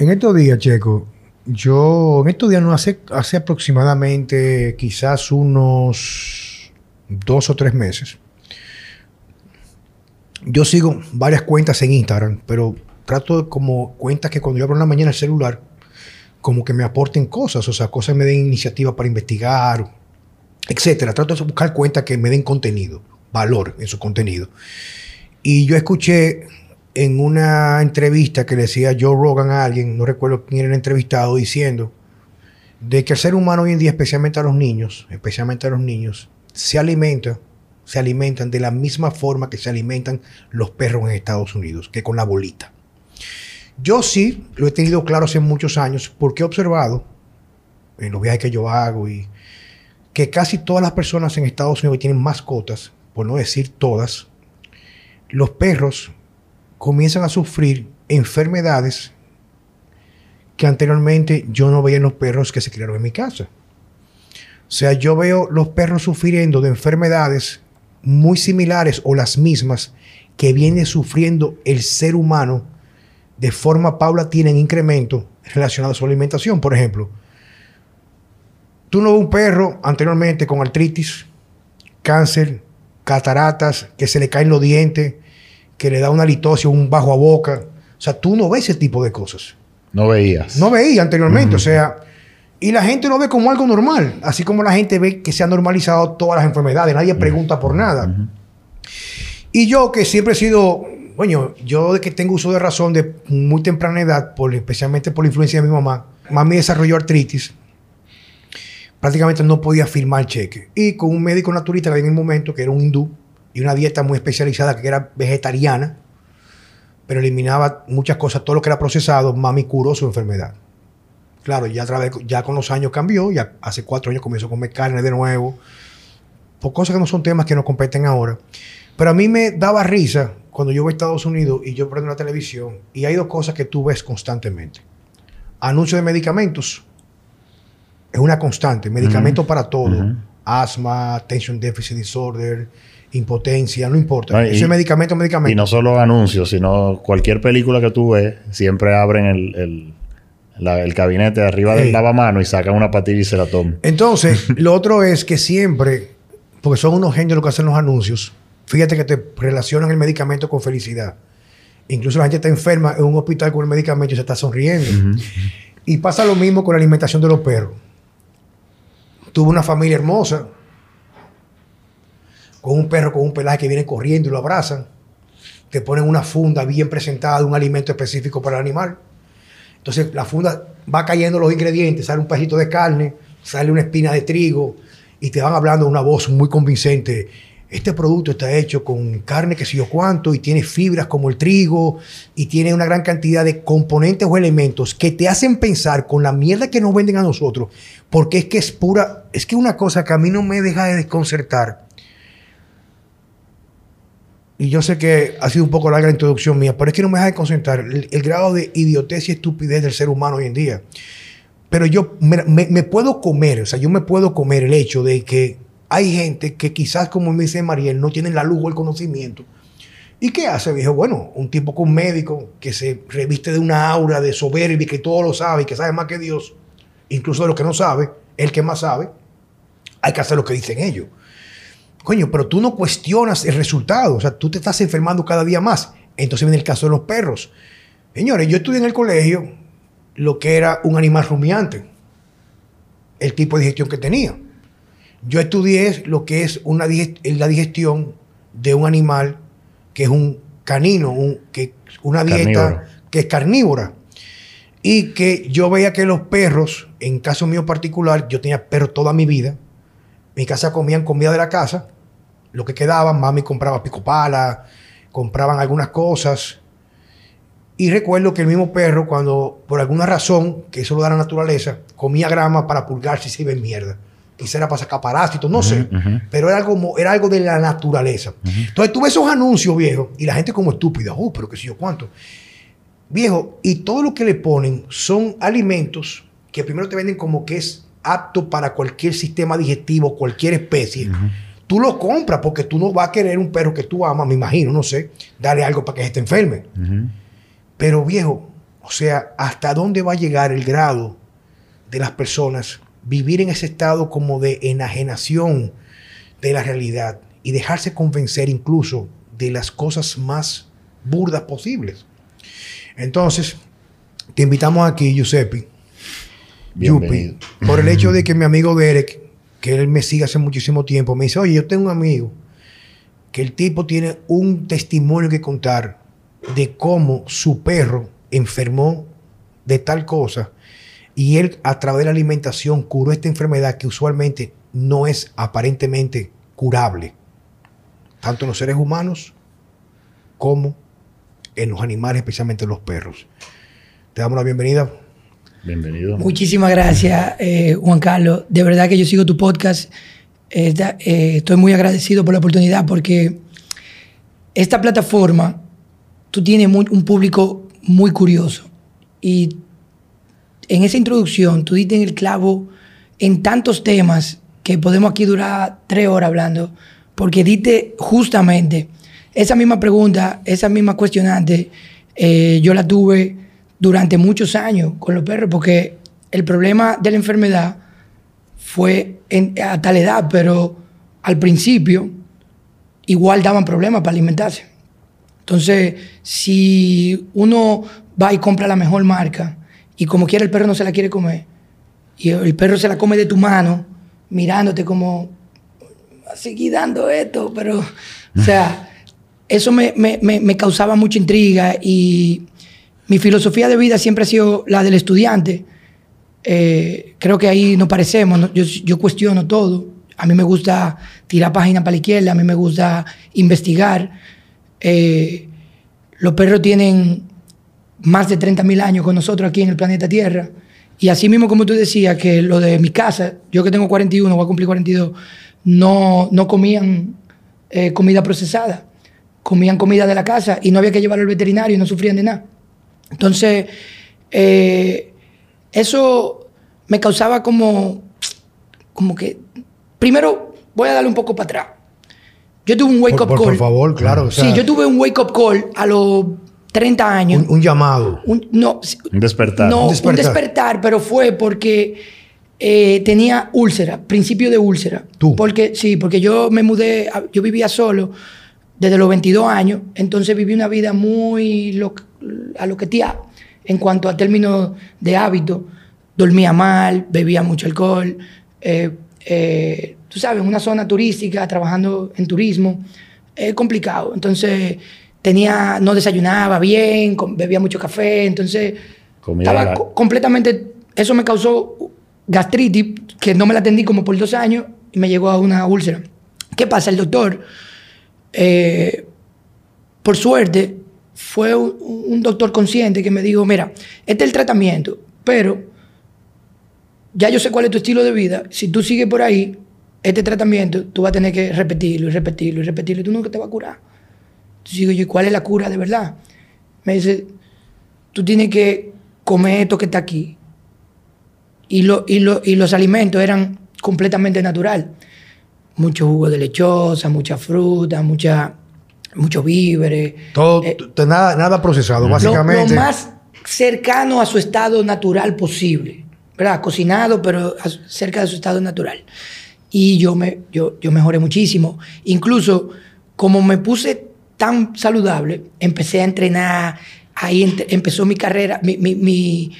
En estos días, Checo, yo, en estos días no hace, hace aproximadamente quizás unos dos o tres meses. Yo sigo varias cuentas en Instagram, pero trato como cuentas que cuando yo abro en la mañana el celular, como que me aporten cosas, o sea, cosas que me den iniciativa para investigar, etcétera. Trato de buscar cuentas que me den contenido, valor en su contenido. Y yo escuché en una entrevista que le decía Joe Rogan a alguien, no recuerdo quién era el entrevistado, diciendo de que el ser humano hoy en día, especialmente a los niños, especialmente a los niños, se alimenta, se alimentan de la misma forma que se alimentan los perros en Estados Unidos, que con la bolita. Yo sí lo he tenido claro hace muchos años porque he observado en los viajes que yo hago y que casi todas las personas en Estados Unidos que tienen mascotas, por no decir todas, los perros comienzan a sufrir enfermedades que anteriormente yo no veía en los perros que se criaron en mi casa. O sea, yo veo los perros sufriendo de enfermedades muy similares o las mismas que viene sufriendo el ser humano de forma paulatina en incremento relacionado a su alimentación. Por ejemplo, tú no ves un perro anteriormente con artritis, cáncer, cataratas, que se le caen los dientes, que le da una litosis, un bajo a boca. O sea, tú no ves ese tipo de cosas. No veías. No veía anteriormente. O sea, y la gente lo ve como algo normal. Así como la gente ve que se han normalizado todas las enfermedades. Nadie pregunta por nada. Y yo que siempre he sido bueno, yo de que tengo uso de razón de muy temprana edad, por, especialmente por la influencia de mi mamá, mami desarrolló artritis. Prácticamente no podía firmar cheque. Y con un médico naturista en el momento, que era un hindú, y una dieta muy especializada que era vegetariana, pero eliminaba muchas cosas, todo lo que era procesado, mami curó su enfermedad. Claro, ya, ya con los años cambió, ya hace cuatro años comenzó a comer carne de nuevo, por cosas que no son temas que nos competen ahora. Pero a mí me daba risa cuando yo voy a Estados Unidos y yo prendo la televisión y hay dos cosas que tú ves constantemente. Anuncio de medicamentos. Es una constante. Medicamentos para todo. Asma, attention deficit disorder, impotencia, no importa. Ese medicamento, medicamento. Y no solo anuncios, sino cualquier película que tú ves, siempre abren el, el, gabinete de arriba del lavamano y sacan una patilla y se la toman. Entonces, lo otro es que siempre, porque son unos genios lo que hacen los anuncios, Fíjate que te relacionan el medicamento con felicidad. Incluso la gente está enferma en un hospital con el medicamento y se está sonriendo. Y pasa lo mismo con la alimentación de los perros. Tuve una familia hermosa, con un perro con un pelaje que viene corriendo y lo abrazan. Te ponen una funda bien presentada de un alimento específico para el animal. Entonces la funda va cayendo los ingredientes, sale un pedacito de carne, sale una espina de trigo y te van hablando una voz muy convincente este producto está hecho con carne que sé yo cuánto y tiene fibras como el trigo y tiene una gran cantidad de componentes o elementos que te hacen pensar con la mierda que nos venden a nosotros, porque es que es pura, es que una cosa que a mí no me deja de desconcertar. Y yo sé que ha sido un poco larga la introducción mía, pero es que no me deja de desconcertar el, grado de idiotez y estupidez del ser humano hoy en día. Pero yo me puedo comer, o sea, yo me puedo comer el hecho de que hay gente que quizás, como me dice Mariel, no tienen la luz o el conocimiento. ¿Y qué hace, viejo? Bueno, un tipo con médico que se reviste de una aura de soberbia, que todo lo sabe y que sabe más que Dios, incluso de lo que no sabe, el que más sabe, hay que hacer lo que dicen ellos. Coño, pero tú no cuestionas el resultado, o sea, tú te estás enfermando cada día más. Entonces viene el caso de los perros. Señores, yo estudié en el colegio lo que era un animal rumiante, el tipo de digestión que tenía. Yo estudié lo que es una la digestión de un animal que es un canino, que, una dieta que es carnívora. Y que yo veía que los perros, en caso mío particular, yo tenía perros toda mi vida. Mi casa comían comida de la casa, lo que quedaba, mami compraba picopala, compraban algunas cosas. Y recuerdo que el mismo perro, cuando por alguna razón, que eso lo da la naturaleza, comía grama para pulgar si se iba en mierda quizá era para sacar parásitos, no sé. Pero era algo, era algo de la naturaleza. Entonces tú ves esos anuncios, viejo, y la gente como estúpida, oh, pero qué sé yo cuánto. Viejo, y todo lo que le ponen son alimentos que primero te venden como que es apto para cualquier sistema digestivo, cualquier especie. Tú lo compras porque tú no vas a querer un perro que tú amas, me imagino, no sé, darle algo para que se te enferme. Pero viejo, O sea, ¿hasta dónde va a llegar el grado de las personas vivir en ese estado como de enajenación de la realidad y dejarse convencer incluso de las cosas más burdas posibles? Entonces, te invitamos aquí, Giuseppe, Yupi, por el hecho de que mi amigo Derek, que él me sigue hace muchísimo tiempo, me dice, oye, yo tengo un amigo que el tipo tiene un testimonio que contar de cómo su perro enfermó de tal cosa y él a través de la alimentación curó esta enfermedad que usualmente no es aparentemente curable, tanto en los seres humanos como en los animales, especialmente los perros. Te damos la bienvenida. Bienvenido. Muchísimas gracias, eh, Juan Carlos. De verdad que yo sigo tu podcast. Eh, estoy muy agradecido por la oportunidad porque esta plataforma, tú tienes un público muy curioso. Y en esa introducción, tú diste el clavo en tantos temas que podemos aquí durar tres horas hablando, porque diste justamente esa misma pregunta, esa misma cuestionante, eh, yo la tuve durante muchos años con los perros, porque el problema de la enfermedad fue a tal edad, pero al principio igual daban problemas para alimentarse. Entonces, si uno va y compra la mejor marca y como quiera el perro no se la quiere comer, y el perro se la come de tu mano, mirándote como, seguí dando esto, pero, o sea, eso me, me, me causaba mucha intriga y mi filosofía de vida siempre ha sido la del estudiante. Eh, creo que ahí nos parecemos. Yo, cuestiono todo. A mí me gusta tirar páginas para la izquierda, a mí me gusta investigar. Eh, los perros tienen más de 30.000 años con nosotros aquí en el planeta Tierra. Y así mismo como tú decías, que lo de mi casa, yo que tengo 41, voy a cumplir 42, no, no comían eh, comida procesada. Comían comida de la casa y no había que llevarlo al veterinario y no sufrían de nada. Entonces, eh, eso me causaba como, como que, primero voy a darle un poco para atrás. Yo tuve un wake-up call. Por favor, claro. sí, yo tuve un wake-up call a los 30 años. Un, llamado. Un, no, un despertar. No, un despertar. pero fue porque eh, tenía úlcera, principio de úlcera. ¿Tú? Porque, sí, porque yo me mudé, yo vivía solo desde los 22 años, entonces viví una vida muy a lo que tía en cuanto a términos de hábito. Dormía mal, bebía mucho alcohol. Eh, eh, tú sabes, en una zona turística, trabajando en turismo, es complicado. Entonces, tenía, no desayunaba bien, bebía mucho café, entonces estaba completamente, eso me causó gastritis, que no me la atendí como por dos años y me llegó a una úlcera. ¿Qué pasa? El doctor, eh, por suerte, fue un, doctor consciente que me dijo, mira, este es el tratamiento, pero ya yo sé cuál es tu estilo de vida, si tú sigues por ahí, este tratamiento, tú vas a tener que repetirlo y repetirlo y repetirlo y tú nunca te vas a curar. Digo yo, ¿cuál es la cura de verdad? Me dice, tú tienes que comer esto que está aquí. Y, y los alimentos eran completamente natural. Mucho jugo de lechosa, mucha fruta, mucha mucho víveres. Todo, eh, nada, nada procesado, básicamente. Lo, más cercano a su estado natural posible, ¿verdad? Cocinado, pero cerca de su estado natural. Y yo, me, yo, yo mejoré muchísimo. Incluso, como me puse tan saludable, empecé a entrenar, ahí empezó mi carrera, mi, mi,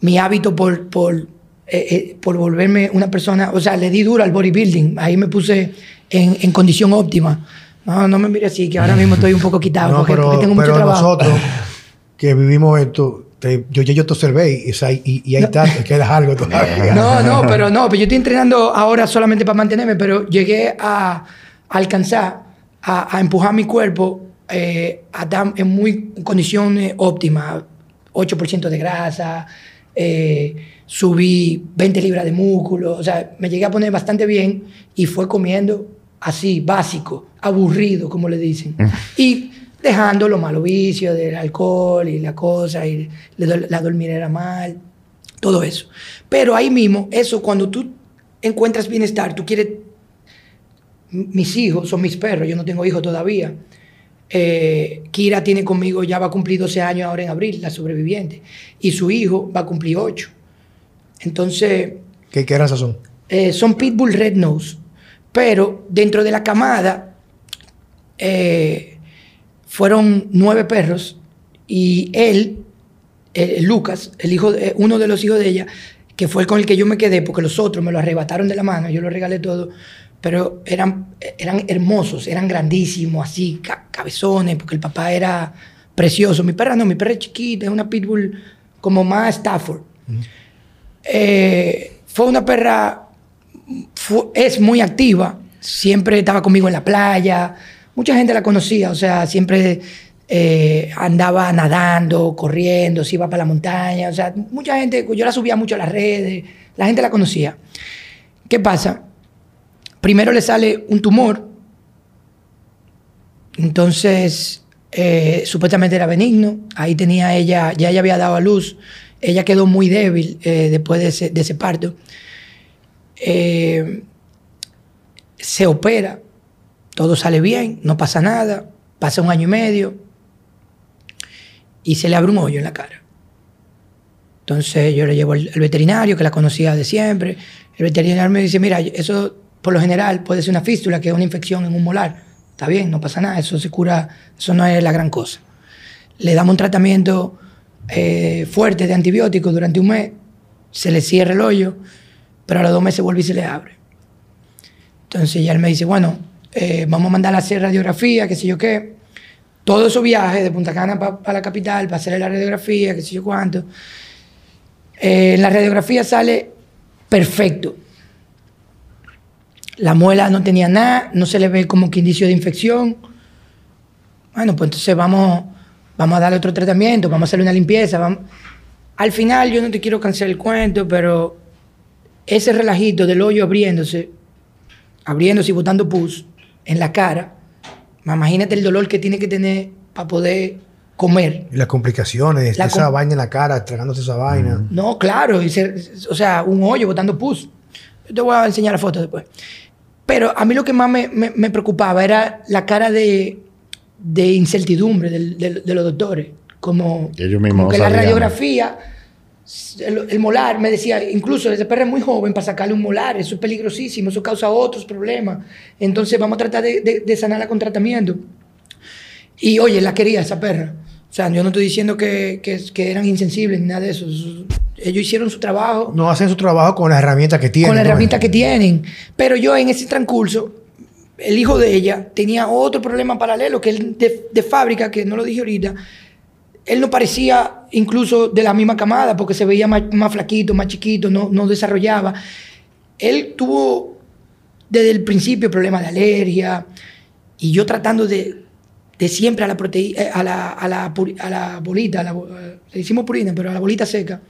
mi, hábito por, por, eh, eh, por volverme una persona, o sea, le di duro al bodybuilding, ahí me puse en, en condición óptima. No, no me mire así, que ahora mismo estoy un poco quitado porque, tengo mucho trabajo. nosotros que vivimos esto, yo ya yo te observé y, y, y ahí está, te quedas algo todavía. No, no, pero no, pero yo estoy entrenando ahora solamente para mantenerme, pero llegué a, alcanzar, a, empujar mi cuerpo eh, a estar en muy condiciones óptimas, 8% de grasa, eh, subí 20 libras de músculo, o sea, me llegué a poner bastante bien y fue comiendo así, básico, aburrido, como le dicen. y dejando los malos vicios del alcohol y la cosa, y la dormir era mal, todo eso. Pero ahí mismo, eso, cuando tú encuentras bienestar, tú quieres... Mis hijos son mis perros, yo no tengo hijos todavía. Eh, Kira tiene conmigo, ya va a cumplir 12 años ahora en abril, la sobreviviente. Y su hijo va a cumplir 8. Entonces... ¿Qué, qué son? Eh, son Pitbull Red Nose. Pero dentro de la camada eh, fueron nueve perros y él, Lucas, el hijo de, uno de los hijos de ella, que fue el con el que yo me quedé, porque los otros me lo arrebataron de la mano, yo lo regalé todo, pero eran, eran hermosos, eran grandísimos, así, cabezones, porque el papá era precioso. Mi perra no, mi perra es chiquita, es una pitbull como más Stafford. Eh, fue una perra, es muy activa, siempre estaba conmigo en la playa, mucha gente la conocía, o sea, siempre eh, andaba nadando, corriendo, se iba para la montaña, o sea, mucha gente, yo la subía mucho a las redes, la gente la conocía. ¿Qué pasa? Primero le sale un tumor, entonces eh, supuestamente era benigno, ahí tenía ella, ya ella había dado a luz, ella quedó muy débil eh, después de ese, parto. Eh, se opera, todo sale bien, no pasa nada, pasa un año y medio y se le abre un hoyo en la cara. Entonces yo le llevo al, veterinario que la conocía de siempre. El veterinario me dice, mira, eso por lo general puede ser una fístula, que es una infección en un molar. Está bien, no pasa nada, eso se cura, eso no es la gran cosa. Le damos un tratamiento eh, fuerte de antibióticos durante un mes, se le cierra el hoyo, pero a los dos meses vuelve y se le abre. Entonces ya él me dice, bueno, eh, vamos a mandar a hacer radiografía, qué sé yo qué. Todo esos viajes de Punta Cana para la capital, para hacer la radiografía, qué sé yo cuánto. Eh, la radiografía sale perfecto. La muela no tenía nada, no se le ve como que indicio de infección. Bueno, pues entonces vamos vamos a darle otro tratamiento, vamos a hacerle una limpieza. Al final, yo no te quiero cancelar el cuento, pero ese relajito del hoyo abriéndose, abriéndose y botando pus en la cara, imagínate el dolor que tiene que tener para poder comer. Y las complicaciones, esa vaina en la cara, tragándose esa vaina. No, claro, o sea, un hoyo botando pus. Te voy a enseñar la foto después. Pero a mí lo que más me preocupaba era la cara de, de incertidumbre de los doctores. Como, que la radiografía, el, molar, me decía, incluso ese perro es muy joven para sacarle un molar, eso es peligrosísimo, eso causa otros problemas. Entonces vamos a tratar de, sanarla con tratamiento. Y oye, la quería esa perra. O sea, yo no estoy diciendo que, que, eran insensibles ni nada de eso. Ellos hicieron su trabajo. No hacen su trabajo con las herramientas que tienen. Con las herramientas que tienen. Pero yo en ese transcurso el hijo de ella tenía otro problema paralelo, que él de, fábrica, que no lo dije ahorita, él no parecía incluso de la misma camada, porque se veía más, flaquito, más chiquito, no, no, desarrollaba. Él tuvo desde el principio problemas de alergia, y yo tratando de, de siempre a la, proteína, eh, a la, a la, a la bolita, le decimos purina, pero a la bolita seca,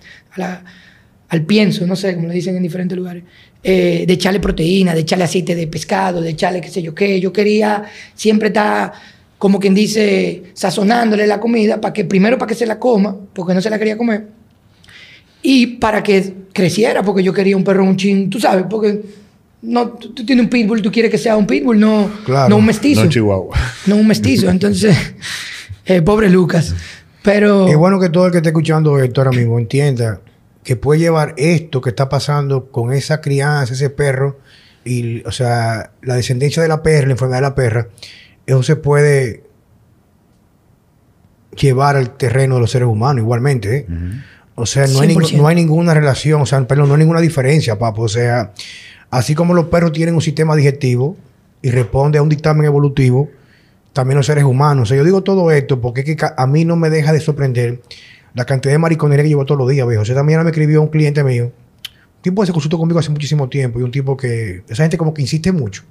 al pienso, no sé, como le dicen en diferentes lugares, eh, de echarle proteína, de echarle aceite de pescado, de echarle qué sé yo qué. Yo quería siempre estar, como quien dice, sazonándole la comida, para que primero para que se la coma, porque no se la quería comer, y para que creciera, porque yo quería un perro un chin, tú sabes, porque no, tú, tienes un pitbull, tú quieres que sea un pitbull, no, no un mestizo. No chihuahua. No un mestizo. Entonces, eh, pobre Lucas. Pero... Es bueno que todo el que esté escuchando esto ahora mismo entienda que puede llevar esto que está pasando con esa crianza, ese perro, y, o sea, la descendencia de la perra, la enfermedad de la perra, eso se puede llevar al terreno de los seres humanos igualmente. ¿eh? O sea, no hay, no hay, ninguna relación, o sea, perdón, no hay ninguna diferencia, papo. O sea, así como los perros tienen un sistema digestivo y responde a un dictamen evolutivo, también los seres humanos. O sea, yo digo todo esto porque es que a mí no me deja de sorprender la cantidad de mariconería que llevo todos los días, viejo. O sea, también me escribió un cliente mío, un tipo que se consultó conmigo hace muchísimo tiempo y un tipo que, esa gente como que insiste mucho.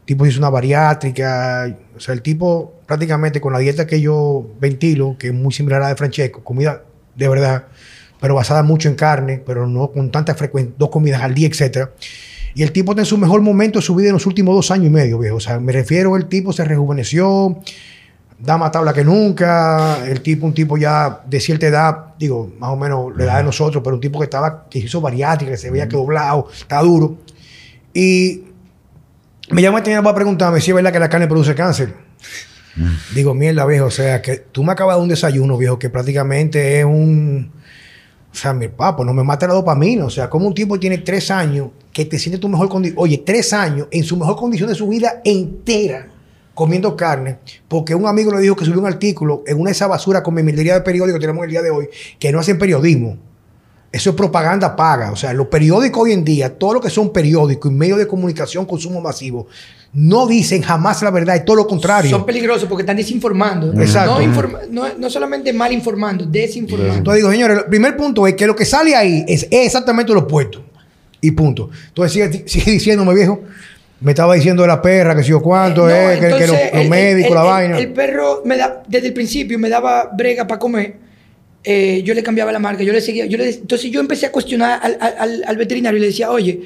El tipo hizo una bariátrica, o sea, el tipo prácticamente con la dieta que yo ventilo, que es muy similar a la de Francesco, comida de verdad, pero basada mucho en carne, pero no con tanta frecuencia, dos comidas al día, etcétera. Y el tipo está en su mejor momento de su vida en los últimos dos años y medio, viejo. O sea, me refiero, el tipo se rejuveneció, da más tabla que nunca, el tipo, un tipo ya de cierta edad, digo, más o menos la edad de nosotros, pero un tipo que estaba, que hizo bariátrica, que se veía que doblado, está duro. Y me llama a para preguntarme si es verdad que la carne produce cáncer. Digo, mierda, viejo, o sea, que tú me acabas de un desayuno, viejo, que prácticamente es un... O sea, mi papá, no me mata la dopamina. O sea, como un tipo tiene tres años que te siente tu mejor condición. Oye, tres años en su mejor condición de su vida entera comiendo carne, porque un amigo le dijo que subió un artículo en una de esas basuras con memildería de periódico que tenemos el día de hoy, que no hacen periodismo. Eso es propaganda paga. O sea, los periódicos hoy en día, todo lo que son periódicos y medios de comunicación, consumo masivo, no dicen jamás la verdad, es todo lo contrario. Son peligrosos porque están desinformando. Exacto. No, informa- no- no solamente mal informando, desinformando. Entonces digo, señores, el primer punto es que lo que sale ahí es, es exactamente lo opuesto. Y punto. Entonces sigue, sigue diciéndome, viejo. Me estaba diciendo de la perra, que si yo cuánto Eh, no, es, que, que los, médicos, la el- vaina. El perro, me da, desde el principio, me daba brega para comer. Eh, yo le cambiaba la marca, yo le seguía. Yo le, entonces yo empecé a cuestionar al, al- al- veterinario y le decía, oye,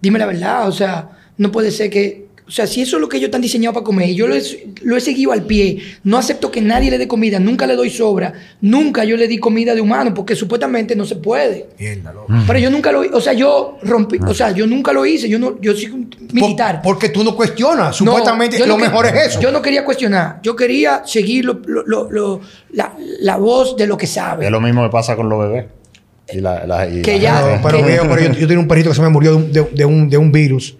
dime la verdad, o sea, no puede ser que. O sea, si eso es lo que ellos están diseñados para comer y yo lo he, lo he seguido al pie, no acepto que nadie le dé comida, nunca le doy sobra, nunca yo le di comida de humano porque supuestamente no se puede. Mierda, loco. Pero yo nunca lo o sea, yo rompí, o sea, yo nunca lo hice, yo no, yo soy un militar. Por- porque tú no cuestionas. Supuestamente lo no que- mejor es eso. Yo no quería cuestionar. Yo quería seguir lo- lo- lo- lo- la, la voz de lo que sabe. Es lo mismo que pasa con los bebés. Y la, la- y Que la ya- No, pero, que- pero yo, yo tenía un perrito que se me murió de un, de, de un, de un virus.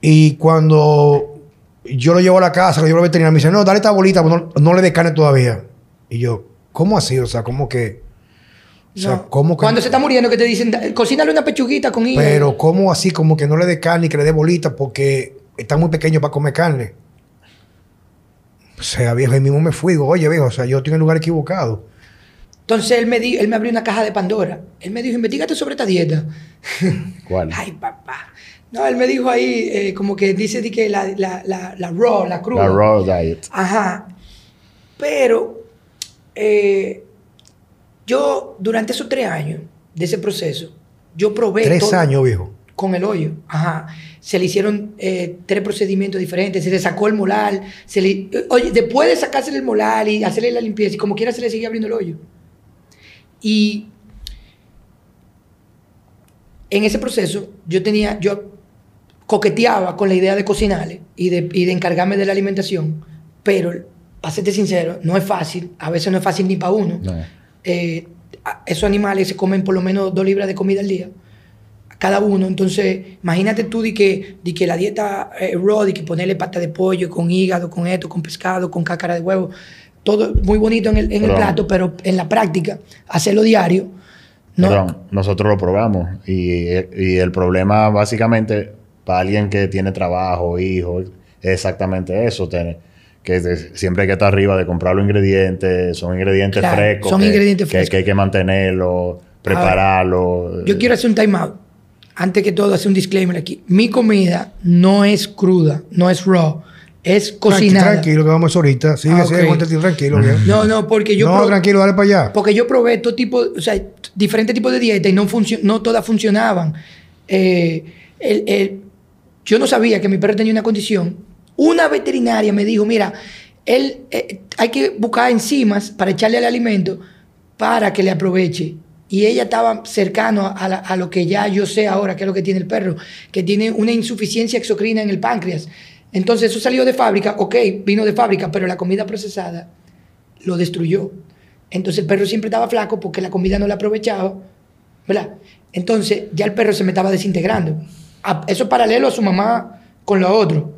Y cuando yo lo llevo a la casa, lo llevo al veterinario, me dice, no, dale esta bolita, pues no, no le des carne todavía. Y yo, ¿cómo así? O sea, ¿cómo que? O sea, No. ¿cómo que? Cuando se está muriendo, que te dicen, "Da- cocínale una pechuguita con hígado. Pero, ¿cómo así? Como que no le dé carne y que le dé bolita porque está muy pequeño para comer carne. O sea, viejo, ahí mismo me fui. Digo, oye, viejo, o sea, yo estoy en el lugar equivocado. Entonces él me, di- él me abrió una caja de Pandora. Él me dijo, investigate sobre esta dieta. ¿Cuál? Ay, papá. No, él me dijo ahí, eh, como que dice di que la, la, la, la raw, la cruda. La raw diet. Ajá. Pero eh, yo, durante esos tres años de ese proceso, yo probé Tres todo años, viejo. con el hoyo. Ajá. Se le hicieron eh, tres procedimientos diferentes. Se le sacó el molar. Se le, oye, después de sacársele el molar y hacerle la limpieza, y como quiera se le seguía abriendo el hoyo. Y en ese proceso, yo tenía, yo coqueteaba con la idea de cocinarle y de, y de encargarme de la alimentación, pero, para serte sincero, no es fácil, a veces no es fácil ni para uno. No. Eh, esos animales se comen por lo menos dos libras de comida al día, cada uno, entonces, imagínate tú de que, de que la dieta eh, raw, de que ponerle pata de pollo con hígado, con esto, con pescado, con cáscara de huevo, todo muy bonito en el, en el plato, pero en la práctica, hacerlo diario, no, Perdón, nosotros lo probamos. Y, y el problema, básicamente, para alguien que tiene trabajo, hijos, es exactamente eso. tener- que de- siempre hay que estar arriba de comprar los ingredientes. Son ingredientes Claro, frescos. son que, ingredientes frescos. Que, hay que mantenerlos, prepararlos. Yo quiero hacer un time out. Antes que todo, hacer un disclaimer aquí. Mi comida no es cruda, no es raw, es cocinada. Tranquilo, que vamos a eso ahorita. Sigue, Ah, sigue, ok. cuéntate tranquilo. No, no, porque yo no, tranquilo, dale para allá. porque yo probé todo tipo, o sea, diferentes tipos de dieta y no, funcio- no todas funcionaban. Eh, el- el- yo no sabía que mi perro tenía una condición. Una veterinaria me dijo, mira, él, eh, hay que buscar enzimas para echarle al alimento para que le aproveche. Y ella estaba cercano a, lo que ya yo sé ahora, que es lo que tiene el perro, que tiene una insuficiencia exocrina en el páncreas. Entonces eso salió de fábrica, ok, vino de fábrica, pero la comida procesada lo destruyó. Entonces el perro siempre estaba flaco porque la comida no la aprovechaba, ¿verdad? Entonces ya el perro se me estaba desintegrando. Eso es paralelo a su mamá con lo otro.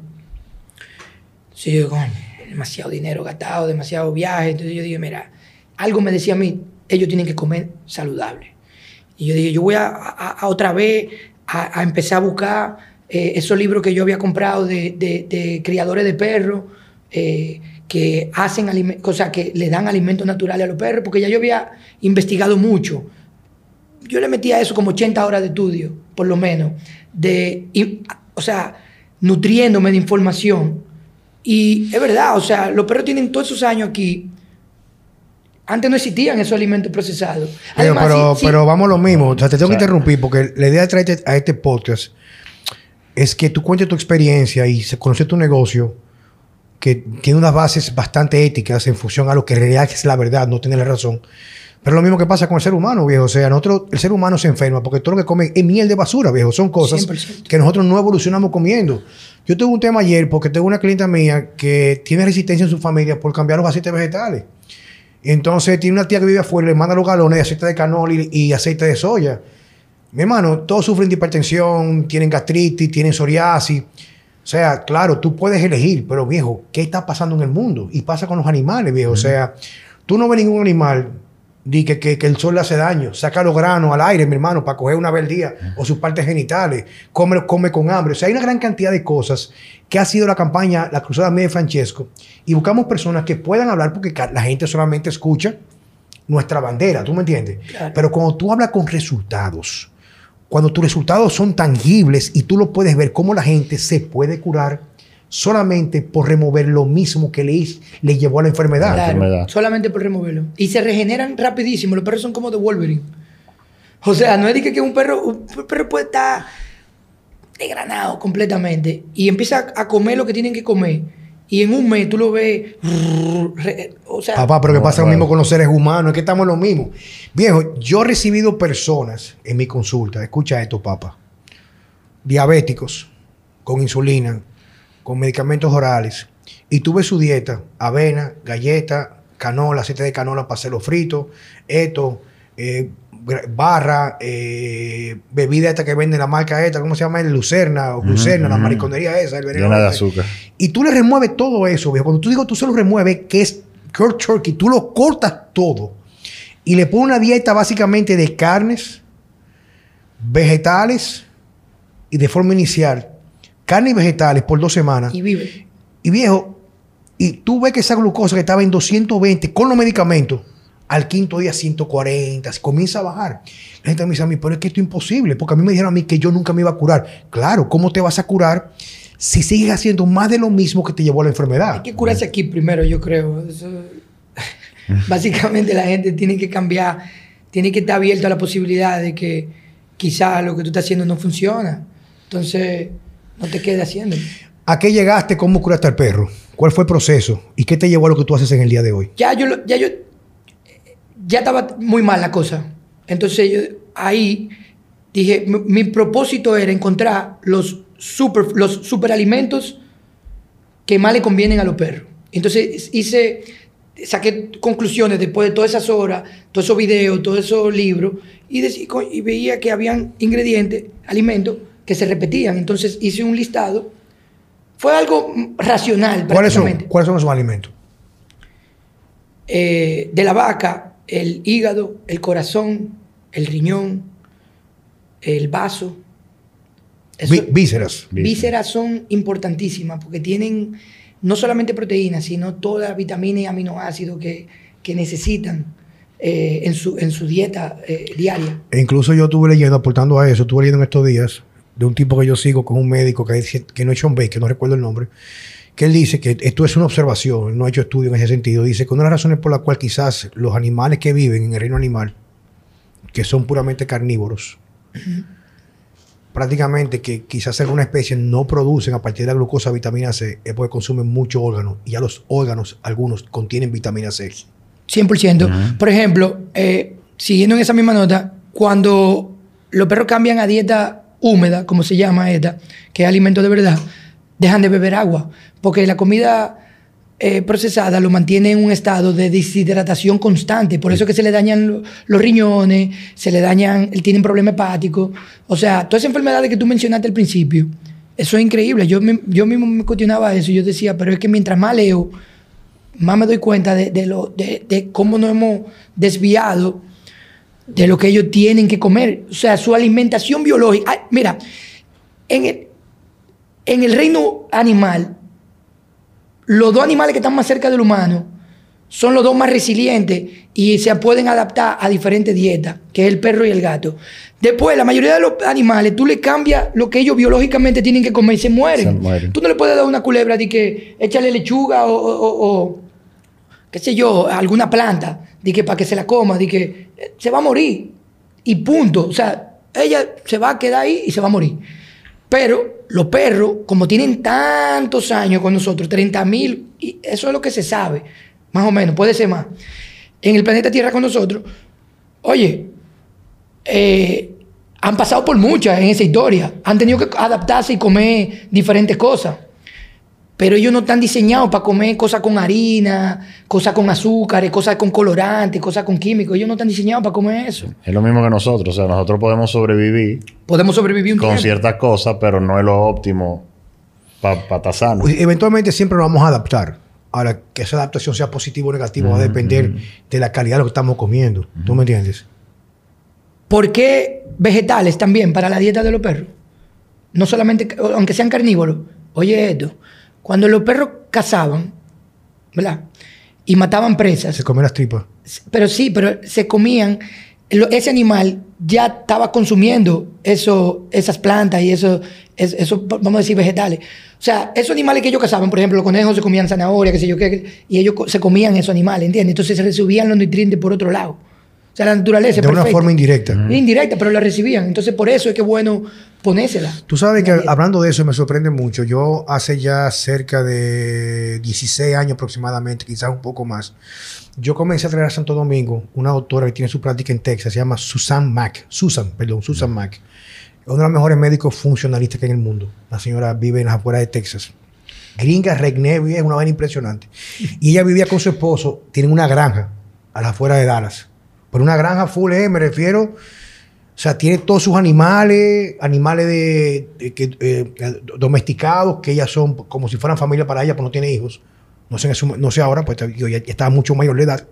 Sí, yo, coño, demasiado dinero gastado, demasiado viaje. Entonces yo dije, mira, algo me decía a mí, ellos tienen que comer saludable. Y yo dije, yo voy a, otra vez a, empezar a buscar eh, esos libros que yo había comprado de, de- criadores de perros, eh, que hacen sea, que le dan alimentos naturales a los perros, porque ya yo había investigado mucho. Yo le metí a eso como 80 horas de estudio, por lo menos, de, y- o sea, nutriéndome de información. Y es verdad, o sea, los perros tienen todos esos años aquí. Antes no existían esos alimentos procesados. Pero, Además, pero, sí- sí- pero vamos a lo mismo. O sea, te tengo O sea- que interrumpir porque la idea de traerte a este podcast es que tú cuentes tu experiencia y se conoce tu negocio que tiene unas bases bastante éticas en función a lo que en realidad es la verdad, no tener la razón. Pero lo mismo que pasa con el ser humano, viejo. O sea, nosotros, el ser humano se enferma porque todo lo que come es miel de basura, viejo. Son cosas 100%. que nosotros no evolucionamos comiendo. Yo tuve un tema ayer porque tengo una clienta mía que tiene resistencia en su familia por cambiar los aceites vegetales. Entonces tiene una tía que vive afuera, le manda los galones de aceite de canola y, y aceite de soya. Mi hermano, todos sufren de hipertensión, tienen gastritis, tienen psoriasis. O sea, claro, tú puedes elegir, pero viejo, ¿qué está pasando en el mundo? Y pasa con los animales, viejo. O sea, tú no ves ningún animal di que, que, que el sol le hace daño. Saca los granos al aire, mi hermano, para coger una vez al día. O sus partes genitales. Come, come con hambre. O sea, hay una gran cantidad de cosas que ha sido la campaña, la cruzada mía de Francesco. Y buscamos personas que puedan hablar porque la gente solamente escucha nuestra bandera, ¿tú me entiendes? Claro. Pero cuando tú hablas con resultados, cuando tus resultados son tangibles y tú lo puedes ver cómo la gente se puede curar solamente por remover lo mismo que le, le llevó a la enfermedad. Claro, enfermedad. solamente por removerlo. Y se regeneran rapidísimo. Los perros son como de Wolverine. O sea, no es de que, un perro, un perro puede estar desgranado completamente y empieza a comer lo que tienen que comer. Y en un mes tú lo ves. re- O sea, Papá, pero que pasa lo mismo con los seres humanos, es que estamos lo mismo. Viejo, yo he recibido personas en mi consulta, escucha esto, papá, diabéticos, con insulina, con medicamentos orales, y tuve su dieta, avena, galleta, canola, aceite de canola para hacerlo frito, esto, eh, barra, eh, bebida esta que vende la marca esta, ¿cómo se llama? El Lucerna, o Lucerna, la mariconería esa, el veneno Llena de azúcar. Y tú le remueves todo eso, viejo. Cuando tú digo tú se lo remueves, que es cold turkey, tú lo cortas todo. Y le pones una dieta básicamente de carnes, vegetales y de forma inicial, carne y vegetales por dos semanas. y vive. Y viejo, y tú ves que esa glucosa que estaba en 220 con los medicamentos, al quinto día 140, comienza a bajar. La gente me dice a mí, pero es que esto es imposible, porque a mí me dijeron a mí que yo nunca me iba a curar. Claro, ¿cómo te vas a curar si sigues haciendo más de lo mismo que te llevó a la Hay enfermedad? que curarse aquí primero, yo creo. Eso- Básicamente la gente tiene que cambiar, tiene que estar abierto a la posibilidad de que quizá lo que tú estás haciendo no funciona. Entonces, no te quedes haciendo. ¿A qué llegaste? ¿Cómo curaste al perro? ¿Cuál fue el proceso? ¿Y qué te llevó a lo que tú haces en el día de hoy? Ya yo, ya yo, ya estaba muy mal la cosa. Entonces yo ahí dije, mi, mi propósito era encontrar los super, los superalimentos que más le convienen a los perros. Entonces hice, saqué conclusiones después de todas esas horas, todos esos videos, todos esos libros, y, decí- co- y veía que habían ingredientes, alimentos, que se repetían. Entonces hice un listado. Fue algo racional, ¿Cuáles son, prácticamente. ¿Cuáles son esos alimentos? Eh, de la vaca, el hígado, el corazón, el riñón, el vaso. Eso- vísceras. vísceras son importantísimas porque tienen no solamente proteínas, sino todas las vitaminas y aminoácidos que, que necesitan eh, en, su, en su dieta eh, diaria. E incluso yo estuve leyendo, aportando a eso, estuve leyendo en estos días de un tipo que yo sigo con un médico que, dice- que no es Sean Baker, no recuerdo el nombre, que él dice que esto es una observación, no ha hecho estudio en ese sentido. Dice que una de las razones por la cual quizás los animales que viven en el reino animal, que son puramente carnívoros, prácticamente que quizás alguna especie no producen a partir de la glucosa vitamina C, es porque consumen mucho órgano y ya los órganos, algunos, contienen vitamina C. 100%. Por ejemplo, eh, siguiendo en esa misma nota, cuando los perros cambian a dieta húmeda, como se llama esta, que es alimento de verdad, dejan de beber agua, porque la comida eh, procesada lo mantiene en un estado de deshidratación constante, por eso que se le dañan lo- los riñones, se le dañan, tienen problemas hepáticos, o sea, todas esas enfermedades que tú mencionaste al principio, eso es increíble, yo, me- yo mismo me cuestionaba eso, yo decía, pero es que mientras más leo, más me doy cuenta de, de lo, de, de cómo nos hemos desviado de lo que ellos tienen que comer. O sea, su alimentación biológica. Ay, mira, en el, en el reino animal, los dos animales que están más cerca del humano son los dos más resilientes y se pueden adaptar a diferentes dietas, que es el perro y el gato. Después, la mayoría de los animales, tú le cambias lo que ellos biológicamente tienen que comer y se mueren. Se mueren. Tú no le puedes dar una culebra de que échale lechuga o, o- o- o, qué sé yo, alguna planta, de que para que se la coma, de que se va a morir. Y punto. O sea, ella se va a quedar ahí y se va a morir. Pero los perros, como tienen tantos años con nosotros, 30 mil, eso es lo que se sabe, más o menos, puede ser más. En el planeta Tierra con nosotros, oye, eh, han pasado por muchas en esa historia. Han tenido que adaptarse y comer diferentes cosas. Pero ellos no están diseñados para comer cosas con harina, cosas con azúcares, cosas con colorantes, cosas con químicos. Ellos no están diseñados para comer eso. Es lo mismo que nosotros. O sea, nosotros podemos sobrevivir Podemos sobrevivir un con tiempo. ciertas cosas, pero no es lo óptimo para estar sano. Pues, Eventualmente siempre nos vamos a adaptar. Ahora, que esa adaptación sea positiva o negativa va a depender de la calidad de lo que estamos comiendo. ¿Tú me entiendes? ¿Por qué vegetales también para la dieta de los perros? No solamente, aunque sean carnívoros. Oye esto, cuando los perros cazaban, ¿verdad? Y mataban presas, Se comen las tripas. pero sí, pero se comían, ese animal ya estaba consumiendo eso, esas plantas y eso, es- eso, vamos a decir, vegetales. O sea, esos animales que ellos cazaban, por ejemplo, los conejos se comían zanahoria, qué sé yo qué, y ellos se comían esos animales, ¿entiendes? Entonces se recibían los nutrientes por otro lado. O sea, la naturaleza De una perfecta. forma indirecta. Indirecta, pero la recibían. Entonces, por eso es que bueno ponérsela. Tú sabes que hablando de eso me sorprende mucho. Yo hace ya cerca de 16 años aproximadamente, quizás un poco más, yo comencé a traer a Santo Domingo una doctora que tiene su práctica en Texas, se llama Susan Mack. Susan, perdón, Susan Mack. Es una de las mejores médicos funcionalistas que hay en el mundo. La señora vive en las afueras de Texas. Gringa, Regnevia, es una vaina impresionante. Y ella vivía con su esposo, tienen una granja a las afueras de Dallas. Pero una granja full, eh, me refiero o sea, tiene todos sus animales, animales de, de- que, eh, domesticados, que ellas son como si fueran familia para ella, pues no tiene hijos. No sé, no sé ahora, pues digo, ya, ya estaba mucho mayor de edad.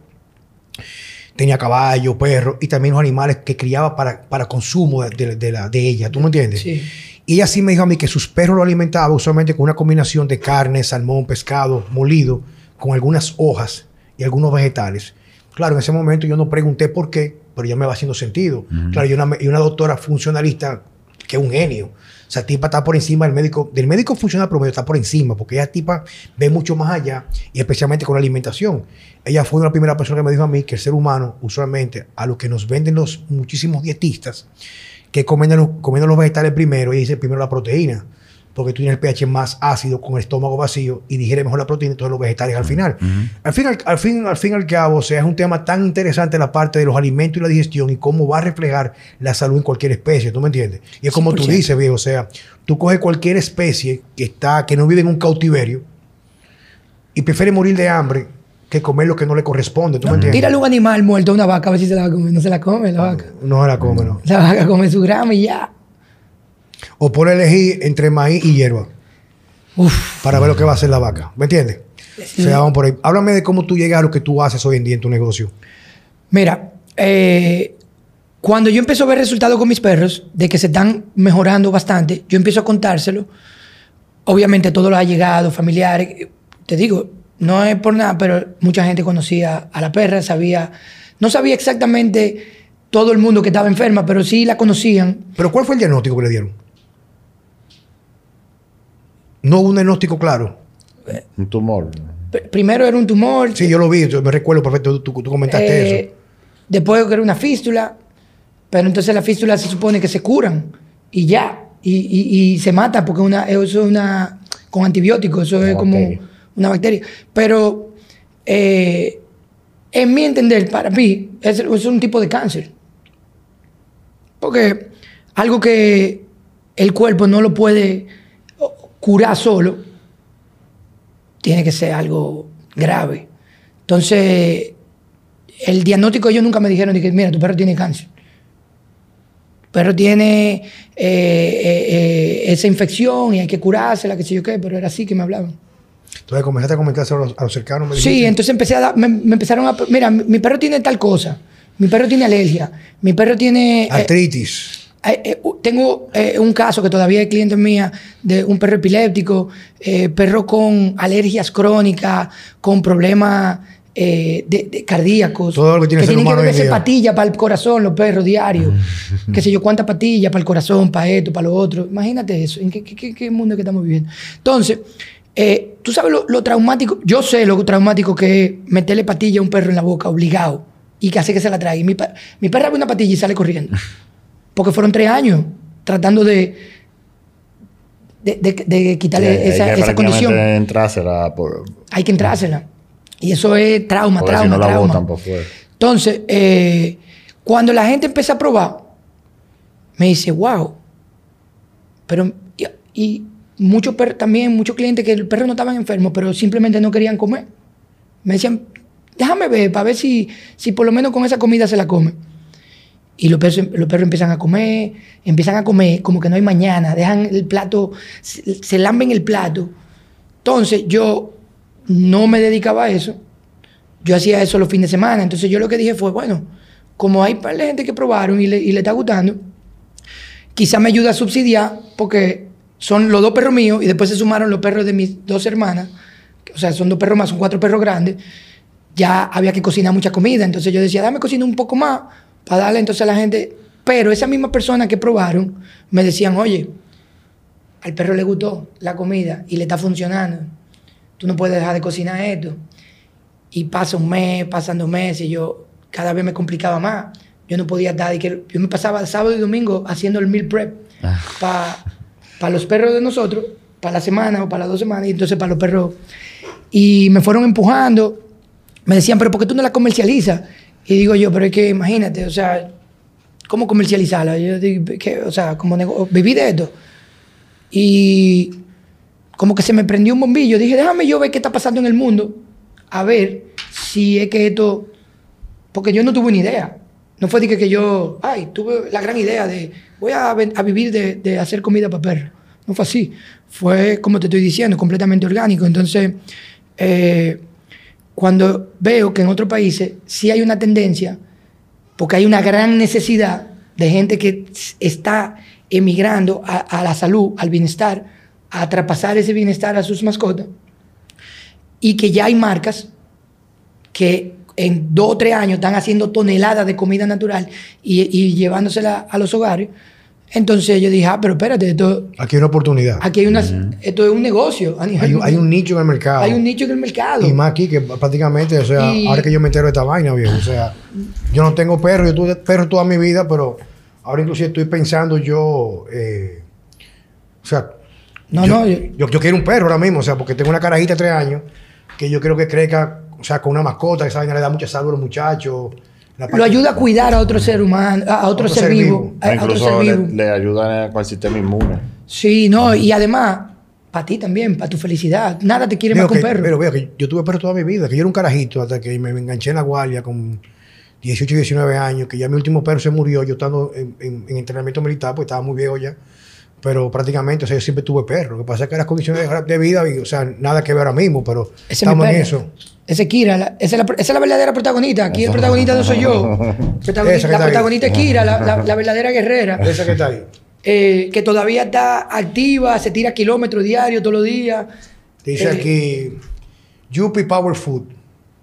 Tenía caballo, perro y también los animales que criaba para, para consumo de, de- de la, de ella. ¿Tú me entiendes? Sí. Y ella sí me dijo a mí que sus perros lo alimentaba usualmente con una combinación de carne, salmón, pescado, molido, con algunas hojas y algunos vegetales. Claro, en ese momento yo no pregunté por qué, pero ya me va haciendo sentido. Claro, y una, y una doctora funcionalista que es un genio. O sea, tipa está por encima del médico, del médico funcional promedio está por encima, porque ella tipa ve mucho más allá, y especialmente con la alimentación. Ella fue una primera persona que me dijo a mí que el ser humano, usualmente, a lo que nos venden los muchísimos dietistas, que comiendo los, comiendo los vegetales primero y dice primero la proteína, porque tú tienes el pH más ácido con el estómago vacío y digiere mejor la proteína, entonces los vegetales al final. Al fin al, al fin al fin y al cabo, o sea, es un tema tan interesante la parte de los alimentos y la digestión y cómo va a reflejar la salud en cualquier especie, ¿tú me entiendes? Y es como tú 100%. dices, viejo, o sea, tú coges cualquier especie que está que no vive en un cautiverio y prefiere morir de hambre que comer lo que no le corresponde, ¿tú me entiendes? Tírale un animal muerto a una vaca a ver si se la va a comer. No se la come la vaca. No se la come, no. La vaca come su grama y ya. O por elegir entre maíz y hierba. Uf. para ver lo que va a hacer la vaca. ¿Me entiendes? O sea, vamos por ahí. Háblame de cómo tú llegas a lo que tú haces hoy en día en tu negocio. Mira, eh, cuando yo empiezo a ver resultados con mis perros, de que se están mejorando bastante, yo empiezo a contárselo. Obviamente todo lo ha llegado, familiares. Te digo, no es por nada, pero mucha gente conocía a la perra, sabía, no sabía exactamente todo el mundo que estaba enferma, pero sí la conocían. Pero ¿cuál fue el diagnóstico que le dieron? No hubo un diagnóstico claro. Un tumor. P- primero era un tumor, Sí, yo lo vi, yo me recuerdo perfecto, tú, tú comentaste Eh, eso. Después que era una fístula, pero entonces las fístulas se supone que se curan y ya, y, y- y se mata porque una, eso es una, con antibióticos, eso es como bacteria. una bacteria. Pero eh, en mi entender, para mí, es, es un tipo de cáncer. Porque algo que el cuerpo no lo puede curar solo, tiene que ser algo grave. Entonces, el diagnóstico ellos nunca me dijeron que, mira, tu perro tiene cáncer. Tu perro tiene eh, eh, eh, esa infección y hay que curársela, que sé yo qué, pero era así que me hablaban. Entonces comenzaste a comentarse a los, a los cercanos. me Sí, dijiste. entonces empecé a dar, me, me empezaron a, mira, mi, perro tiene tal cosa, mi perro tiene alergia, mi perro tiene... Artritis. Eh, eh, tengo eh, un caso que todavía es cliente mía de un perro epiléptico, perro con alergias crónicas, con problemas eh, de, de cardíacos. Todo lo que tiene ser tienen que beberse patillas para el corazón, los perros diarios. qué sé yo, cuántas patillas para el corazón, para esto, para lo otro. Imagínate eso. ¿En qué, qué- qué- qué mundo que estamos viviendo? Entonces, eh, tú sabes lo, lo traumático. Yo sé lo traumático que es meterle patilla a un perro en la boca, obligado, y que hace que se la trague. Mi, mi perra ve una patilla y sale corriendo. Porque fueron tres años tratando de, de, de- de quitarle Sí, hay esa, que esa condición. prácticamente entrársela por, Hay que entrársela. Y eso es trauma, trauma, si no la trauma. botan por fuera. Entonces, eh, Cuando la gente empieza a probar, me dice, wow. Pero, y, y muchos también, muchos clientes que el perro no estaban enfermos, pero simplemente no querían comer. Me decían, déjame ver, para ver si, si por lo menos con esa comida se la come. Y los perros, los perros empiezan a comer, empiezan a comer como que no hay mañana, dejan el plato, se, se lamben el plato. Entonces yo no me dedicaba a eso, yo hacía eso los fines de semana. Entonces yo lo que dije fue, bueno, como hay par de gente que probaron y le, y le está gustando, quizá me ayuda a subsidiar porque son los dos perros míos y después se sumaron los perros de mis dos hermanas. O sea, son dos perros más, son cuatro perros grandes. Ya había que cocinar mucha comida. Entonces yo decía, dame cocinar un poco más para darle entonces a la gente. Pero esa misma persona que probaron me decían, oye, al perro le gustó la comida y le está funcionando. Tú no puedes dejar de cocinar esto. Y pasa un mes, pasan dos meses, y yo cada vez me complicaba más. Yo no podía estar, y que yo me pasaba sábado y domingo haciendo el meal prep para los perros de nosotros, para la semana o para las dos semanas, y entonces para los perros. Y me fueron empujando, me decían, pero ¿por qué tú no la comercializas? Y digo yo, pero es que imagínate, o sea, ¿cómo comercializarla? Yo digo, ¿qué? o sea, como viví de esto. Y como que se me prendió un bombillo. Dije, déjame yo ver qué está pasando en el mundo, a ver si es que esto... Porque yo no tuve ni idea. No fue de que, que yo, ay, tuve la gran idea de, voy a, a vivir de, de hacer comida para perros. No fue así. Fue, como te estoy diciendo, completamente orgánico. Entonces, eh, cuando veo que en otros países sí hay una tendencia, porque hay una gran necesidad de gente que está emigrando a, la salud, al bienestar, a traspasar ese bienestar a sus mascotas, y que ya hay marcas que en dos o tres años están haciendo toneladas de comida natural y llevándosela a los hogares. Entonces yo dije, ah, pero espérate, esto, Aquí hay una oportunidad. aquí hay una, esto es un negocio. Hay, un- hay un nicho en el mercado. Hay un nicho en el mercado. Y más aquí que prácticamente, o sea, Y- ahora que yo me entero de esta vaina, viejo. O sea, yo no tengo perro, yo tuve perro toda mi vida, pero ahora inclusive estoy pensando yo, eh, o sea, No, yo, no, yo- yo, yo quiero un perro ahora mismo, o sea, porque tengo una carajita de tres años que yo creo que crezca, o sea, con una mascota, esa vaina le da mucha salud a los muchachos. Lo ayuda a cuidar a otro ser humano, a otro, Otro ser, ser vivo. vivo. a- a otro ser Incluso le, vivo. le ayudan con el sistema inmune. Sí, no, y además, para ti también, para tu felicidad. Nada te quiere Veo más que un perro. Pero veo que yo tuve perro toda mi vida, que yo era un carajito hasta que me, enganché en la guardia con 18 y 19 años, que ya mi último perro se murió, yo estando en, en- en entrenamiento militar, pues estaba muy viejo ya. Pero prácticamente, o sea, yo siempre tuve perro. Lo que pasa es que las condiciones de- vida, y, o sea, nada que ver ahora mismo, pero Ese estamos en eso. Ese es Kira, la- esa, es la, esa es la verdadera protagonista. Aquí el protagonista no soy yo. Protagonista- la ahí. protagonista es Kira, la, la- la verdadera guerrera. Esa que está ahí. eh, que todavía está activa, se tira kilómetros diarios todos los días. Dice Eh, aquí, Yuppie Power Food.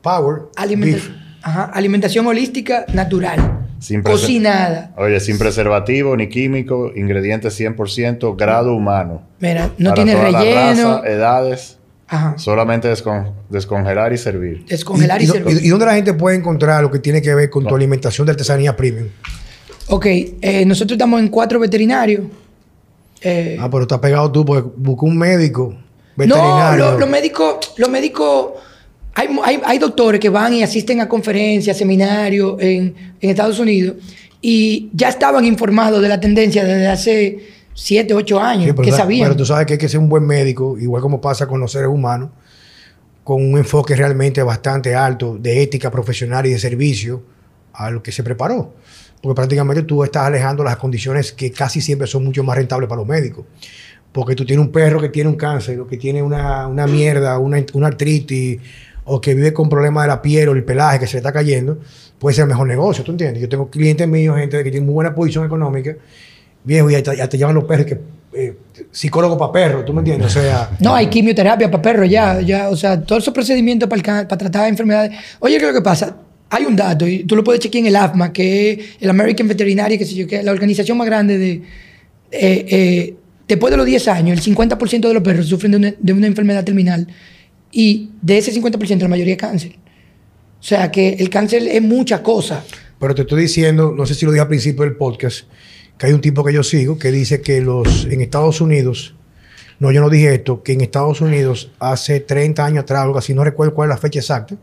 Power alimenta- Beef. ajá, alimentación holística natural. Sin Cocinada. Oye, sin preservativo ni químico, ingredientes 100%, grado humano. Mira, no Para tiene relleno. razas, edades, Ajá. solamente descon- descongelar y servir. Descongelar y, y, servir. y- y dónde la gente puede encontrar lo que tiene que ver con tu alimentación de artesanía premium? Ok, eh, nosotros estamos en cuatro veterinarios. Eh, Ah, pero estás pegado tú porque buscó un médico no, veterinario. lo- los médicos, los médicos, hay, hay, hay doctores que van y asisten a conferencias, seminarios en, en Estados Unidos y ya estaban informados de la tendencia desde hace siete, ocho años, Sí, pero que sa- sabían. Pero tú sabes que hay que ser un buen médico, igual como pasa con los seres humanos, con un enfoque realmente bastante alto de ética profesional y de servicio a lo que se preparó. Porque prácticamente tú estás alejando las condiciones que casi siempre son mucho más rentables para los médicos. Porque tú tienes un perro que tiene un cáncer, o que tiene una, una mierda, una, una artritis, o que vive con problemas de la piel o el pelaje que se le está cayendo, puede ser el mejor negocio, ¿tú entiendes? Yo tengo clientes míos, gente que tiene muy buena posición económica, viejo, y ya te, llevan los perros que eh, psicólogo para perros, ¿tú me entiendes? O sea, No, hay quimioterapia para perros ya, ya, o sea, todos esos procedimientos para, tratar enfermedades. Oye, ¿qué es lo que pasa? Hay un dato, y tú lo puedes chequear en el AFMA, que es el American Veterinary, que yo, es la organización más grande de... eh, eh, después de los 10 años, el 50% de los perros sufren de una enfermedad terminal y de ese 50% la mayoría es cáncer. O sea, que el cáncer es mucha cosa. pero te estoy diciendo, no sé si lo dije al principio del podcast, que hay un tipo que yo sigo que dice que los en Estados Unidos, no, yo no dije esto, que en Estados Unidos hace 30 años atrás, algo así, no recuerdo cuál es la fecha exacta,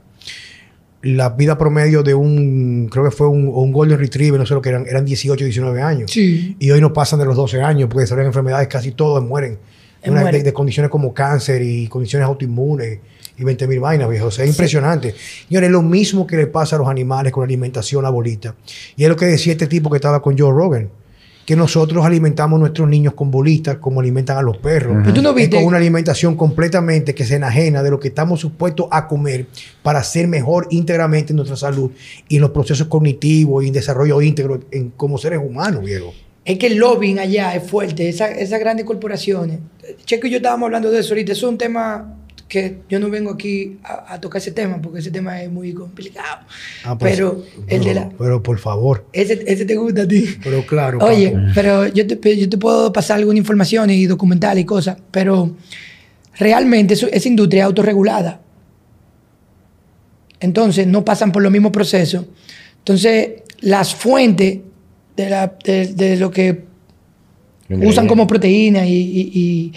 la vida promedio de un, creo que fue un, Golden Retriever, no sé lo que eran, eran 18, 19 años. Sí. Y hoy no pasan de los 12 años porque desarrollan enfermedades, casi todos mueren. Una- de, de condiciones como cáncer y condiciones autoinmunes y 20 mil vainas, viejo. O sea, es impresionante. Señores, es lo mismo que le pasa a los animales con la alimentación, la bolita. Y es lo que decía este tipo que estaba con Joe Rogan. Que nosotros alimentamos a nuestros niños con bolitas como alimentan a los perros. Tú no viste- con una alimentación completamente que se enajena de lo que estamos supuestos a comer para ser mejor íntegramente en nuestra salud y en los procesos cognitivos y en desarrollo íntegro en, como seres humanos, viejo. Es que el lobbying allá es fuerte, esa- esas grandes corporaciones. Checo y yo estábamos hablando de eso ahorita, eso es un tema que yo no vengo aquí a, a tocar ese tema porque ese tema es muy complicado. Ah, pues, pero el de la... Pero por favor. Ese, ese te gusta a ti. Pero claro. Oye, pero yo te, yo te puedo pasar alguna información y documentales y cosas, pero realmente eso- esa industria es autorregulada. Entonces no pasan por los mismos procesos. Entonces las fuentes de, la- de- de lo que usan como proteína y, y- y-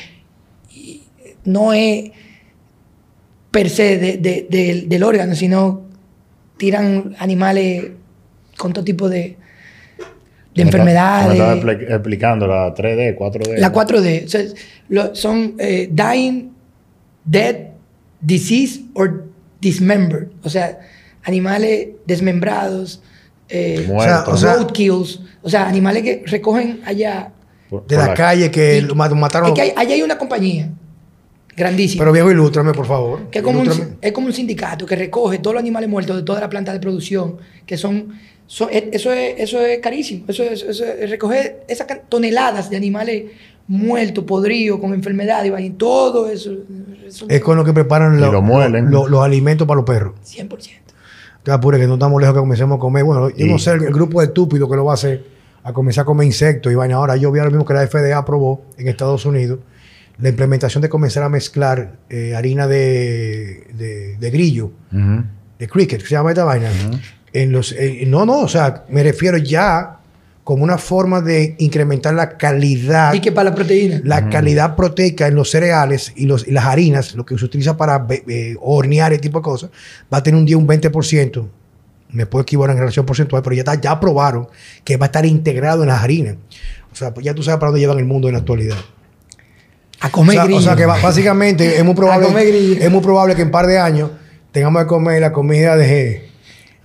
y no es per se de- de- del- del órgano, sino tiran animales con todo tipo de, de Me enfermedades. estaba expli- explicando la 3D, 4D. La 4D. o sea, lo- son eh, dying, dead, disease or dismembered. O sea, animales desmembrados, eh, Muertos. O sea, o sea- roadkills. O sea, animales que recogen allá. Por- de por la calle que Y- lo mat- mataron. Es que hay, allá hay una compañía grandísima. Pero viejo, ilústrame, por favor. que es como, un, Ilústrame. es como un sindicato que recoge todos los animales muertos de toda la planta de producción, que son, son- e- eso, es, eso es carísimo, eso es, eso es recoger esas toneladas de animales muertos, podridos, con enfermedades, y todo eso, eso Es con lo que preparan Y lo- lo muelen. lo- los alimentos para los perros. 100%. Te apures que no estamos lejos que comencemos a comer. Bueno, yo no sé el, el grupo de estúpidos que lo va a hacer a comenzar a comer insectos y vaina. Ahora yo vi ahora mismo que la FDA aprobó en Estados Unidos la implementación de comenzar a mezclar eh, harina de, de- de grillo, de cricket, ¿qué se llama esta vaina? en los, eh, no, no, o sea, me refiero ya como una forma de incrementar la calidad Y que para la proteína. la calidad proteica en los cereales y, los, y las harinas, lo que se utiliza para eh, hornear ese tipo de cosas, va a tener un día un 20%. Me puedo equivocar en relación porcentual, pero ya, está, ya aprobaron que va a estar integrado en las harinas. O sea, pues ya tú sabes para dónde llevan el mundo en la actualidad. a O comer o grillo. sea que básicamente es muy, probable, es muy probable que en un par de años tengamos que comer la comida de,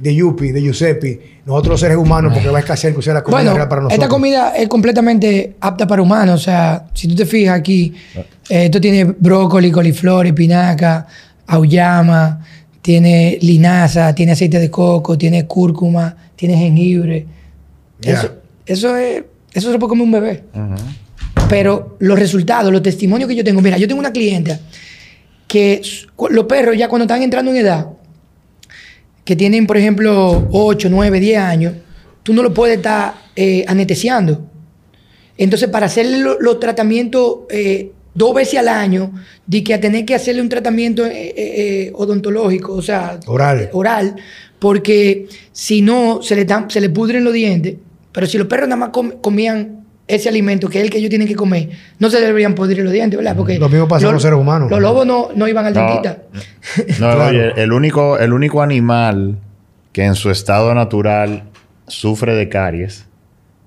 de Yupi, de Giuseppe, nosotros los seres humanos, porque va a escasear que sea la comida Bueno, real para nosotros. esta comida es completamente apta para humanos. O sea, si tú te fijas aquí, Ah. eh, esto tiene brócoli, coliflor, espinaca, auyama, tiene linaza, tiene aceite de coco, tiene cúrcuma, tiene jengibre. Ya. Eso, eso es, eso se lo puede comer un bebé. Pero los resultados, los testimonios que yo tengo, mira, yo tengo una clienta que los perros ya cuando están entrando en edad, que tienen, por ejemplo, 8, 9, 10 años, tú no lo puedes estar eh, anestesiando. Entonces, para hacerle lo- los tratamientos eh, dos veces al año, de que a tener que hacerle un tratamiento eh, odontológico, o sea, Oral. oral, porque si no, se le, dan- se le pudren los dientes. Pero si los perros nada más com- comían ese alimento, que es el que ellos tienen que comer, no se deberían pudrir los dientes, ¿verdad? Porque Lo mismo pasa con los seres humanos. Los lobos no, no iban al No, dentista. No, Claro. oye, el único, el único animal que en su estado natural sufre de caries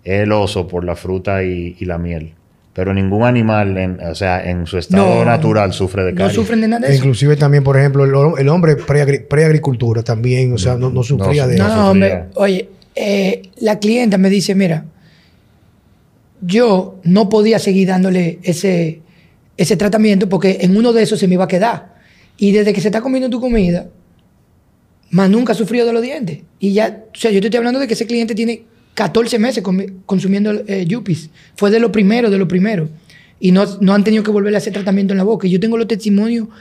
es el oso por la fruta y, y la miel. Pero ningún animal, en, o sea, en su estado No, natural sufre de No caries. sufren de nada de eso. Inclusive también, por ejemplo, el, hom- el hombre pre-agri- pre-agricultura también, o sea, no, no sufría no, de No, eso. sufría. hombre, oye, eh, la clienta me dice, mira, yo no podía seguir dándole ese, ese tratamiento porque en uno de esos se me iba a quedar. Y desde que se está comiendo tu comida, más nunca ha sufrido de los dientes. Y ya, o sea, yo te estoy hablando de que ese cliente tiene 14 meses consumiendo eh. Fue de lo primero, de lo primero. Y no, no han tenido que volver a hacer tratamiento en la boca. Y yo tengo los testimonios, o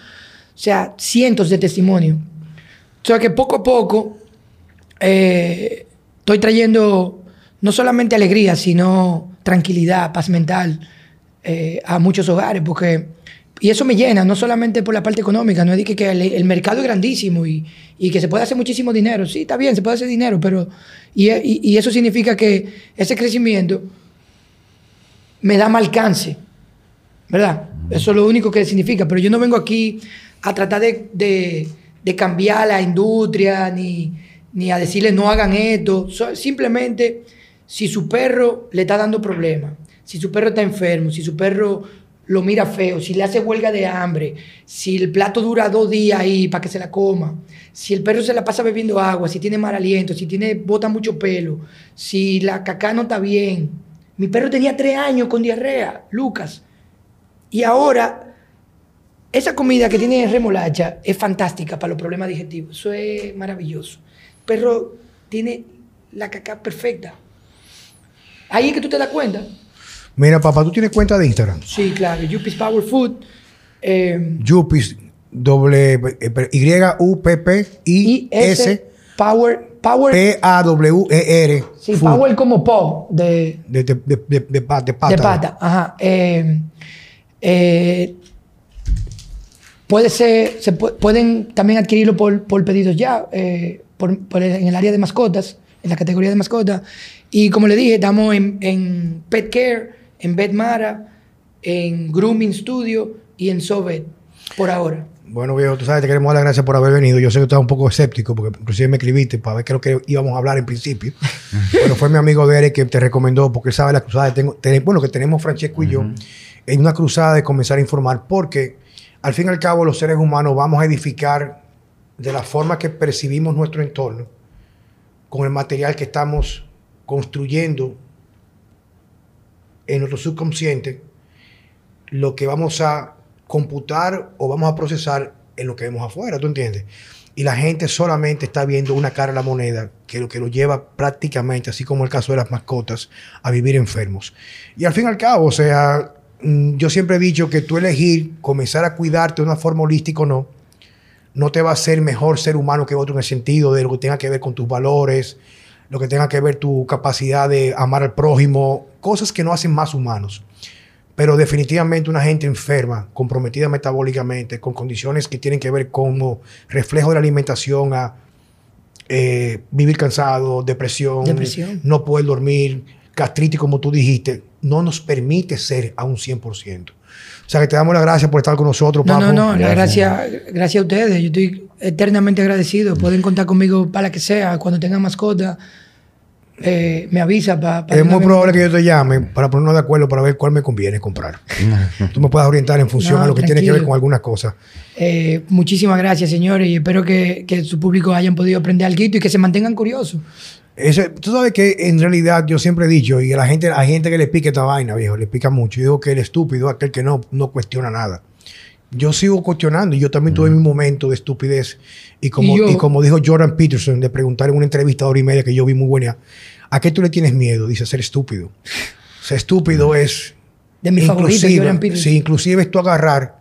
sea, cientos de testimonios. O sea que poco a poco eh, estoy trayendo no solamente alegría, sino tranquilidad, paz mental eh, a muchos hogares, porque y eso me llena, no solamente por la parte económica, no es que, que el, mercado es grandísimo y, y que se puede hacer muchísimo dinero. Sí, está bien, se puede hacer dinero, pero y, y- eso significa que ese crecimiento me da más alcance, ¿verdad? Eso es lo único que significa, pero yo no vengo aquí a tratar de, de- cambiar la industria, ni, ni a decirle no hagan esto. Simplemente, si su perro le está dando problemas, si su perro está enfermo, si su perro lo mira feo, si le hace huelga de hambre, si el plato dura dos días ahí para que se la coma, si el perro se la pasa bebiendo agua, si tiene mal aliento, si tiene bota mucho pelo, si la caca no está bien. Mi perro tenía tres años con diarrea, Lucas. Y ahora, esa comida que tiene remolacha es fantástica para los problemas digestivos. Eso es maravilloso. El perro tiene la caca perfecta. Ahí es que tú te das cuenta. Mira, papá, tú tienes cuenta de Instagram. Sí, claro. Yuppies Power Food. eh, Yuppies, doble, eh, pero y Y-R-I-I-S, S Power. Power. P-A-W-E-R. sí, food. Power como po de, De, de, de, de, de pa- de pata. de pata. Ajá. Eh, eh, puede ser, se pu- pueden también adquirirlo por, por pedidos ya, eh, por- por el- en el área de mascotas, en la categoría de mascotas. Y como le dije, estamos en, en Pet Care, en Vet Mara, en Grooming Studio y en Sovet, por ahora. Bueno, viejo, tú sabes, te queremos dar las gracias por haber venido. Yo sé que tú estabas un poco escéptico, porque inclusive me escribiste para ver qué es lo que íbamos a hablar en principio. Pero fue mi amigo Derek que te recomendó, porque él sabe la cruzada. que Tengo, ten- bueno, que tenemos Francesco y yo en una cruzada de comenzar a informar, porque al fin y al cabo los seres humanos vamos a edificar de la forma que percibimos nuestro entorno, con el material que estamos construyendo en nuestro subconsciente, lo que vamos a computar o vamos a procesar en lo que vemos afuera, ¿tú entiendes? Y la gente solamente está viendo una cara de la moneda que lo que lo lleva prácticamente, así como el caso de las mascotas, a vivir enfermos. Y al fin y al cabo, o sea, mm, yo siempre he dicho que tú elegir comenzar a cuidarte de una forma holística o no, no te va a hacer mejor ser humano que otro en el sentido de lo que tenga que ver con tus valores, lo que tenga que ver tu capacidad de amar al prójimo, cosas que no hacen más humanos. Pero definitivamente una gente enferma, comprometida metabólicamente, con condiciones que tienen que ver como reflejo de la alimentación a eh, vivir cansado, depresión, Depresión. no poder dormir, gastritis como tú dijiste, no nos permite ser a un 100%. O sea que te damos las gracias por estar con nosotros, No, Papo. no, no, la Gracias. gracia, gracias a ustedes. Yo estoy eternamente agradecido. Pueden contar conmigo para la que sea. Cuando tengan mascota, eh, me avisa para... Es muy probable que yo te llame para ponernos de acuerdo para ver cuál me conviene comprar. Tú me puedas orientar en función No, a lo que tiene que ver con algunas cosas. Eh, muchísimas gracias, señores, y espero que, que su público hayan podido aprender algo y que se mantengan curiosos. Ese- tú sabes que en realidad yo siempre he dicho, y a la gente, hay gente que le pica esta vaina, viejo, le pica mucho. Yo digo que el estúpido es aquel que no, no cuestiona nada. Yo sigo cuestionando y yo también tuve mi momento de estupidez. Y como, Y yo- y como dijo Jordan Peterson, de preguntar en una entrevista de hora y media que yo vi muy buena, ¿a qué tú le tienes miedo? Dice, ser estúpido. Ser estúpido es... De mis favoritos, inclusive- Jordan Peterson. Sí, inclusive es tú agarrar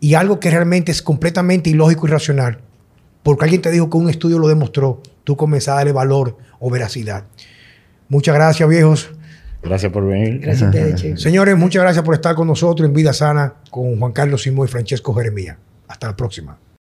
y algo que realmente es completamente ilógico y racional, porque alguien te dijo que un estudio lo demostró, tú comenzás a darle valor o veracidad. Muchas gracias, viejos. Gracias por venir. Gracias a ustedes, chicos. Señores, muchas gracias por estar con nosotros en Vida Sana con Juan Carlos Simón y Francesco Jeremía. Hasta la próxima.